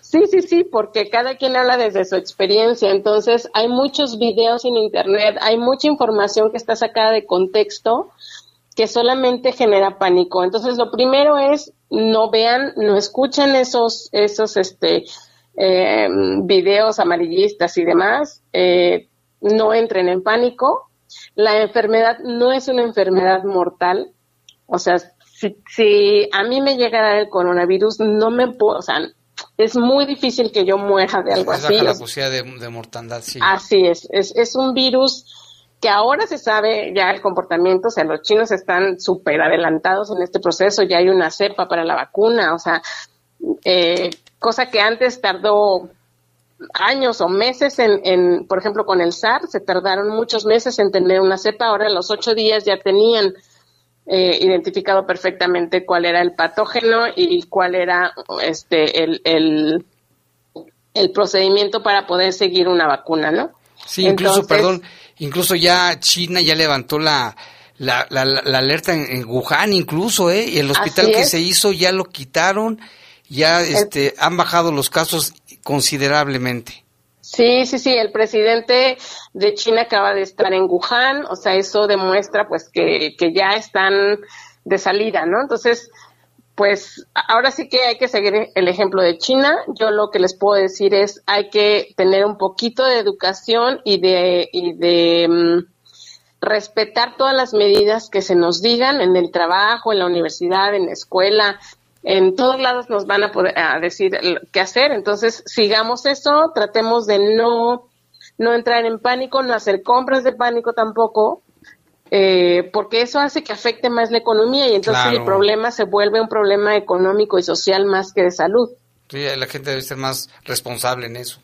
Sí, sí, sí, porque cada quien habla desde su experiencia. Entonces, hay muchos videos en Internet, hay mucha información que está sacada de contexto que solamente genera pánico. Entonces, lo primero es no vean, no escuchen esos, esos, este, eh, videos amarillistas y demás, eh, no entren en pánico. La enfermedad no es una enfermedad mortal. O sea, si, a mí me llega a dar el coronavirus, no me puedo, o sea, es muy difícil que yo muera de algo así. La posibilidad de, de, mortandad, sí. Así es, es, es un virus que ahora se sabe ya el comportamiento, o sea, los chinos están súper adelantados en este proceso, ya hay una cepa para la vacuna, o sea, eh, cosa que antes tardó años o meses en, por ejemplo, con el SARS, se tardaron muchos meses en tener una cepa, ahora a los ocho días ya tenían eh, identificado perfectamente cuál era el patógeno y cuál era este el, el, procedimiento para poder seguir una vacuna, ¿no? Sí, incluso, perdón, incluso ya China ya levantó la, la, la, alerta en, Wuhan incluso, ¿eh? Y el hospital que se hizo ya lo quitaron ya este, han bajado los casos considerablemente. Sí, sí, sí, el presidente de China acaba de estar en Wuhan, o sea, eso demuestra pues que, que ya están de salida, ¿no? Entonces, pues ahora sí que hay que seguir el ejemplo de China. Yo lo que les puedo decir es hay que tener un poquito de educación y de, y de mm, respetar todas las medidas que se nos digan en el trabajo, en la universidad, en la escuela, en todos lados nos van a poder decir qué hacer, entonces sigamos eso, tratemos de no, no entrar en pánico, no hacer compras de pánico tampoco, eh, porque eso hace que afecte más la economía y entonces el problema se vuelve un problema económico y social más que de salud. Sí, la gente debe ser más responsable en eso.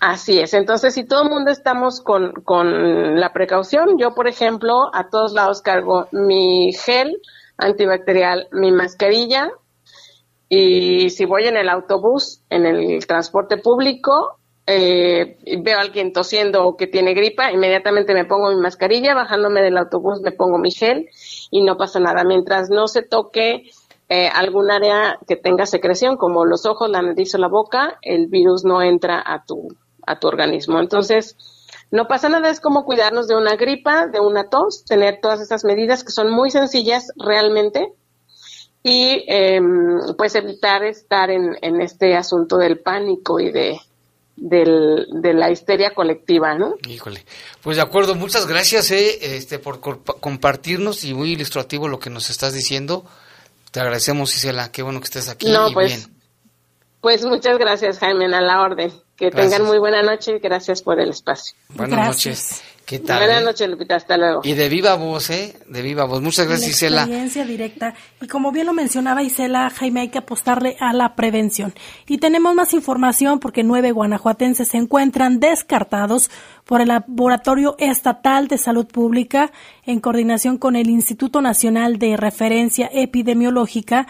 Así es, entonces si todo el mundo estamos con, con la precaución, yo por ejemplo a todos lados cargo mi gel antibacterial, mi mascarilla, y si voy en el autobús, en el transporte público, eh, veo a alguien tosiendo o que tiene gripa, inmediatamente me pongo mi mascarilla, bajándome del autobús me pongo mi gel y no pasa nada. Mientras no se toque eh, algún área que tenga secreción, como los ojos, la nariz o la boca, el virus no entra a tu, a tu organismo. Entonces, no pasa nada, es como cuidarnos de una gripa, de una tos, tener todas esas medidas que son muy sencillas realmente, y em, pues evitar estar en, en, este asunto del pánico y de, de la histeria colectiva, ¿no? Híjole, pues de acuerdo, muchas gracias eh, este, por compartirnos y muy ilustrativo lo que nos estás diciendo. Te agradecemos, Isela, qué bueno que estés aquí. No, pues, pues muchas gracias, Jaime, a la orden. Que tengan muy buena noche y gracias por el espacio. Buenas noches. ¿Qué tal? Buenas eh? noches, Lupita. Hasta luego. Y de viva voz, ¿eh? De viva voz. Muchas gracias, Isela. Experiencia directa. Y como bien lo mencionaba Isela, Jaime, hay que apostarle a la prevención. Y tenemos más información porque nueve guanajuatenses se encuentran descartados por el Laboratorio Estatal de Salud Pública en coordinación con el Instituto Nacional de Referencia Epidemiológica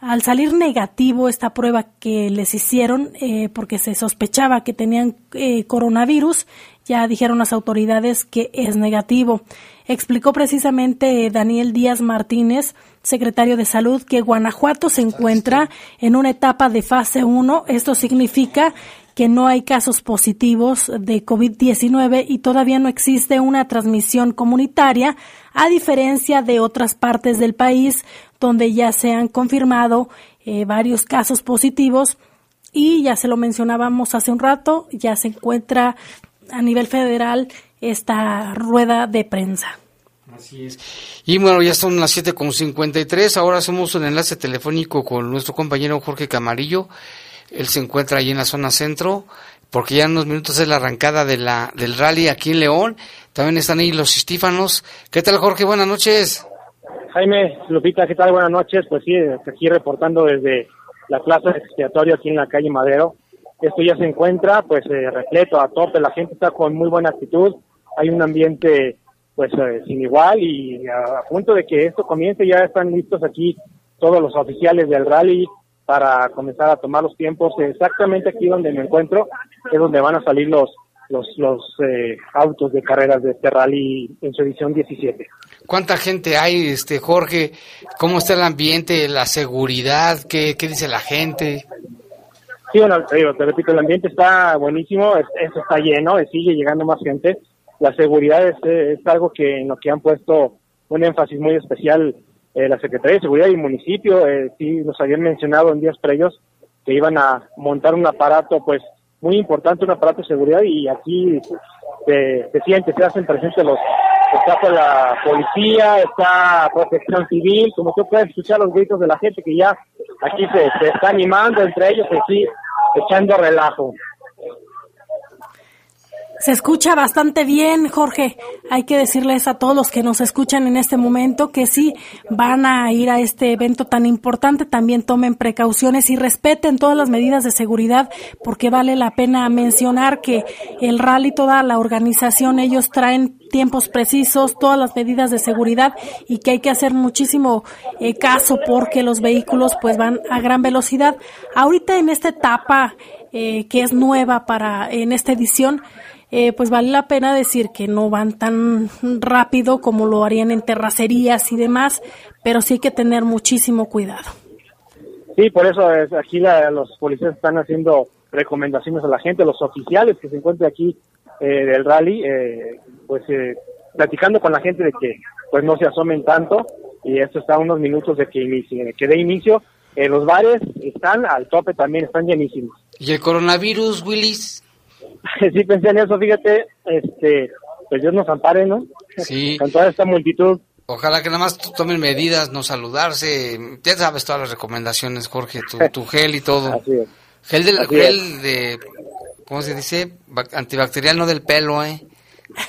al salir negativo esta prueba que les hicieron eh, porque se sospechaba que tenían eh, coronavirus, ya dijeron las autoridades que es negativo. Explicó precisamente Daniel Díaz Martínez, secretario de Salud, que Guanajuato se encuentra en una etapa de fase 1. Esto significa que no hay casos positivos de COVID-19 y todavía no existe una transmisión comunitaria, a diferencia de otras partes del país donde ya se han confirmado eh, varios casos positivos y ya se lo mencionábamos hace un rato, ya se encuentra a nivel federal esta rueda de prensa. Así es. Y bueno, ya son las 7.53, ahora hacemos un enlace telefónico con nuestro compañero Jorge Camarillo, él se encuentra ahí en la zona centro porque ya en unos minutos es la arrancada de la, del rally aquí en León. También están ahí los estífanos. ¿Qué tal, Jorge? Buenas noches. Jaime, Lupita, ¿qué tal? Buenas noches. Pues sí, aquí reportando desde la plaza de expiatorio aquí en la calle Madero. Esto ya se encuentra pues eh, repleto a tope, la gente está con muy buena actitud, hay un ambiente pues eh, sin igual y a, punto de que esto comience ya están listos aquí todos los oficiales del rally para comenzar a tomar los tiempos exactamente aquí donde me encuentro es donde van a salir los los, los eh, autos de carreras de este rally en su edición 17. ¿Cuánta gente hay, este Jorge? ¿Cómo está el ambiente, la seguridad? ¿Qué, qué dice la gente? Sí, bueno, te, digo, te repito, el ambiente está buenísimo, eso está lleno, sigue llegando más gente. La seguridad es, es, algo que en lo que han puesto un énfasis muy especial eh, la Secretaría de Seguridad y el municipio. Eh, sí, nos habían mencionado en días previos que iban a montar un aparato, pues, muy importante, un aparato de seguridad y aquí se, se siente, se hacen presentes los, está la policía, está protección civil, como tú puedes escuchar los gritos de la gente que ya aquí se, se está animando entre ellos, pues sí, echando relajo. Se escucha bastante bien, Jorge. Hay que decirles a todos los que nos escuchan en este momento que sí van a ir a este evento tan importante, también tomen precauciones y respeten todas las medidas de seguridad, porque vale la pena mencionar que el rally, toda la organización, ellos traen tiempos precisos, todas las medidas de seguridad y que hay que hacer muchísimo eh, caso porque los vehículos pues van a gran velocidad. Ahorita en esta etapa eh, que es nueva para en esta edición, eh, pues vale la pena decir que no van tan rápido como lo harían en terracerías y demás, pero sí hay que tener muchísimo cuidado. Sí, por eso es, aquí los policías están haciendo recomendaciones a la gente, los oficiales que se encuentran aquí eh, del rally, eh, pues platicando con la gente de que pues no se asomen tanto y esto está a unos minutos de que inicie, que dé inicio. los bares están al tope también, están llenísimos. ¿Y el coronavirus, Willis? [LAUGHS] sí pensé en eso, fíjate, este, pues Dios nos ampare, ¿no? Sí. [LAUGHS] Con toda esta multitud. Ojalá que nada más tomen medidas, no saludarse. Ya sabes todas las recomendaciones, Jorge, tu, [LAUGHS] gel y todo. Así es. Gel, de, gel de, ¿cómo se dice? Antibacterial, no del pelo, ¿eh?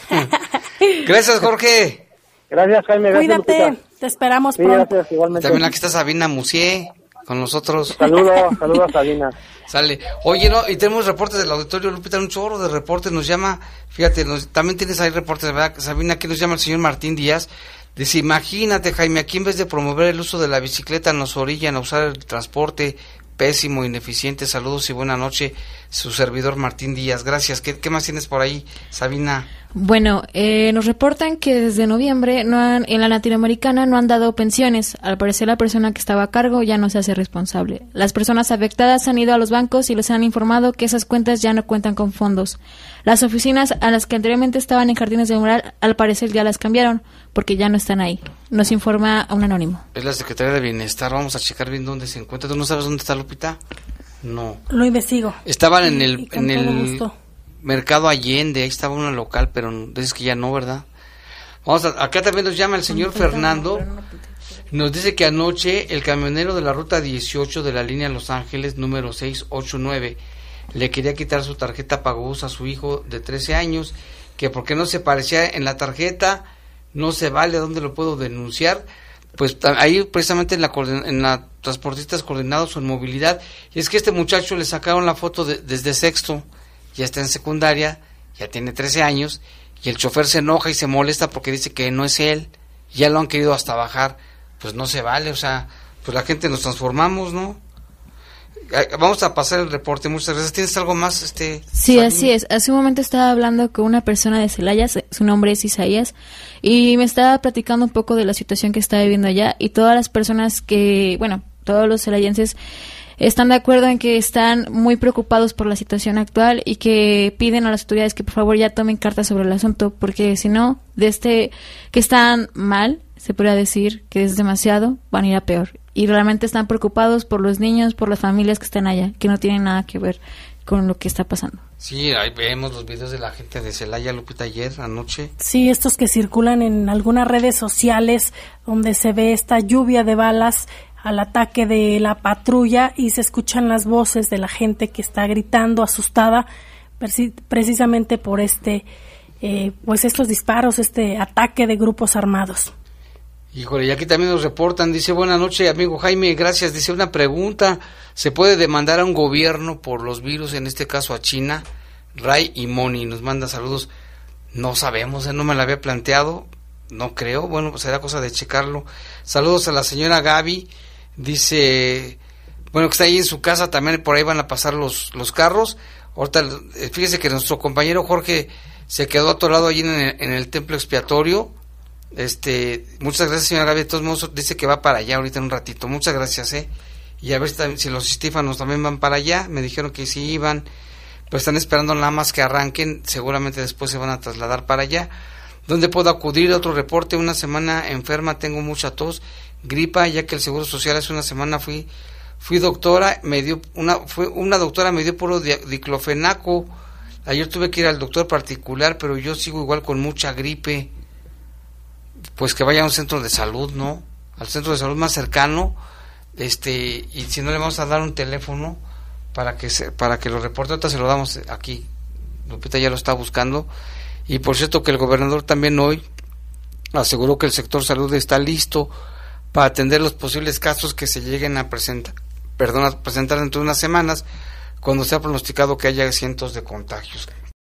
[LAUGHS] Gracias, Jorge. Gracias, Jaime. Cuídate, te esperamos sí, pronto. Gracias, igualmente. También aquí está Sabina Musier con nosotros. Saludos, [LAUGHS] saludos Sabina. Sale. Oye, no, y tenemos reportes del auditorio, Lupita, un chorro de reportes, nos llama, fíjate, también tienes ahí reportes, ¿verdad? Sabina, aquí nos llama el señor Martín Díaz, dice, imagínate, Jaime, aquí en vez de promover el uso de la bicicleta nos orillan a usar el transporte pésimo, ineficiente, saludos y buena noche, su servidor Martín Díaz, gracias. ¿Qué, más tienes por ahí, Sabina? Bueno, eh, nos reportan que desde noviembre no han, en la latinoamericana no han dado pensiones. Al parecer la persona que estaba a cargo ya no se hace responsable. Las personas afectadas han ido a los bancos y les han informado que esas cuentas ya no cuentan con fondos. Las oficinas a las que anteriormente estaban en Jardines de Mural al parecer ya las cambiaron porque ya no están ahí. Nos informa un anónimo. Es la Secretaría de Bienestar. Vamos a checar bien dónde se encuentra. ¿Tú no sabes dónde está Lupita? No. Lo investigo. Estaban en el, en el Mercado Allende, ahí estaba una local, pero dices que ya no, ¿verdad? Vamos a, acá también nos llama el señor Fernando. Nos dice que anoche el camionero de la ruta 18 de la línea Los Ángeles, número 689, le quería quitar su tarjeta Pagos a su hijo de 13 años, que porque no se parecía en la tarjeta, no se vale, ¿dónde lo puedo denunciar? Pues ahí precisamente en la, en la Transportistas Coordinados en Movilidad, y es que este muchacho le sacaron la foto desde sexto, ya está en secundaria, ya tiene 13 años, y el chofer se enoja y se molesta porque dice que no es él, ya lo han querido hasta bajar, pues no se vale, o sea, pues la gente nos transformamos, ¿no? Vamos a pasar el reporte, muchas gracias. ¿Tienes algo más? este Sí, así es. Hace un momento estaba hablando con una persona de Celaya, su nombre es Isaías, y me estaba platicando un poco de la situación que está viviendo allá y todas las personas que, bueno, todos los celayenses están de acuerdo en que están muy preocupados por la situación actual y que piden a las autoridades que por favor ya tomen cartas sobre el asunto, porque si no, de este que están mal, se podría decir que es demasiado, van a ir a peor. Y realmente están preocupados por los niños, por las familias que están allá, que no tienen nada que ver con lo que está pasando. Sí, ahí vemos los videos de la gente de Celaya, Lupita, ayer anoche. Sí, estos que circulan en algunas redes sociales donde se ve esta lluvia de balas al ataque de la patrulla y se escuchan las voces de la gente que está gritando asustada precisamente por este, eh, pues estos disparos, este ataque de grupos armados. Híjole, y aquí también nos reportan, dice, buena noche, amigo Jaime, gracias. Dice una pregunta, ¿se puede demandar a un gobierno por los virus, en este caso a China? Ray y Moni nos manda saludos. No sabemos, ¿eh? no me la había planteado, no creo, bueno, pues será cosa de checarlo. Saludos a la señora Gaby, dice, bueno, que está ahí en su casa, también por ahí van a pasar los, los carros. Ahorita, eh, fíjese que nuestro compañero Jorge se quedó atorado allí en el templo expiatorio este, muchas gracias, señora Gaby. De todos modos, dice que va para allá ahorita en un ratito. Muchas gracias, ¿eh? Y a ver si, los estífanos también van para allá. Me dijeron que sí iban. Pues están esperando nada más que arranquen. Seguramente después se van a trasladar para allá. ¿Dónde puedo acudir? Otro reporte. Una semana enferma, tengo mucha tos, gripa, ya que el Seguro Social hace una semana fui fui doctora, me dio una fue una doctora me dio puro diclofenaco. Ayer tuve que ir al doctor particular, pero yo sigo igual con mucha gripe pues que vaya a un centro de salud, ¿no? Al centro de salud más cercano, este, y si no le vamos a dar un teléfono para que se, para que lo reporte, ahorita se lo damos aquí. Lupita ya lo está buscando. Y por cierto que el gobernador también hoy aseguró que el sector salud está listo para atender los posibles casos que se lleguen a presentar, perdón, a presentar dentro de unas semanas cuando se ha pronosticado que haya cientos de contagios.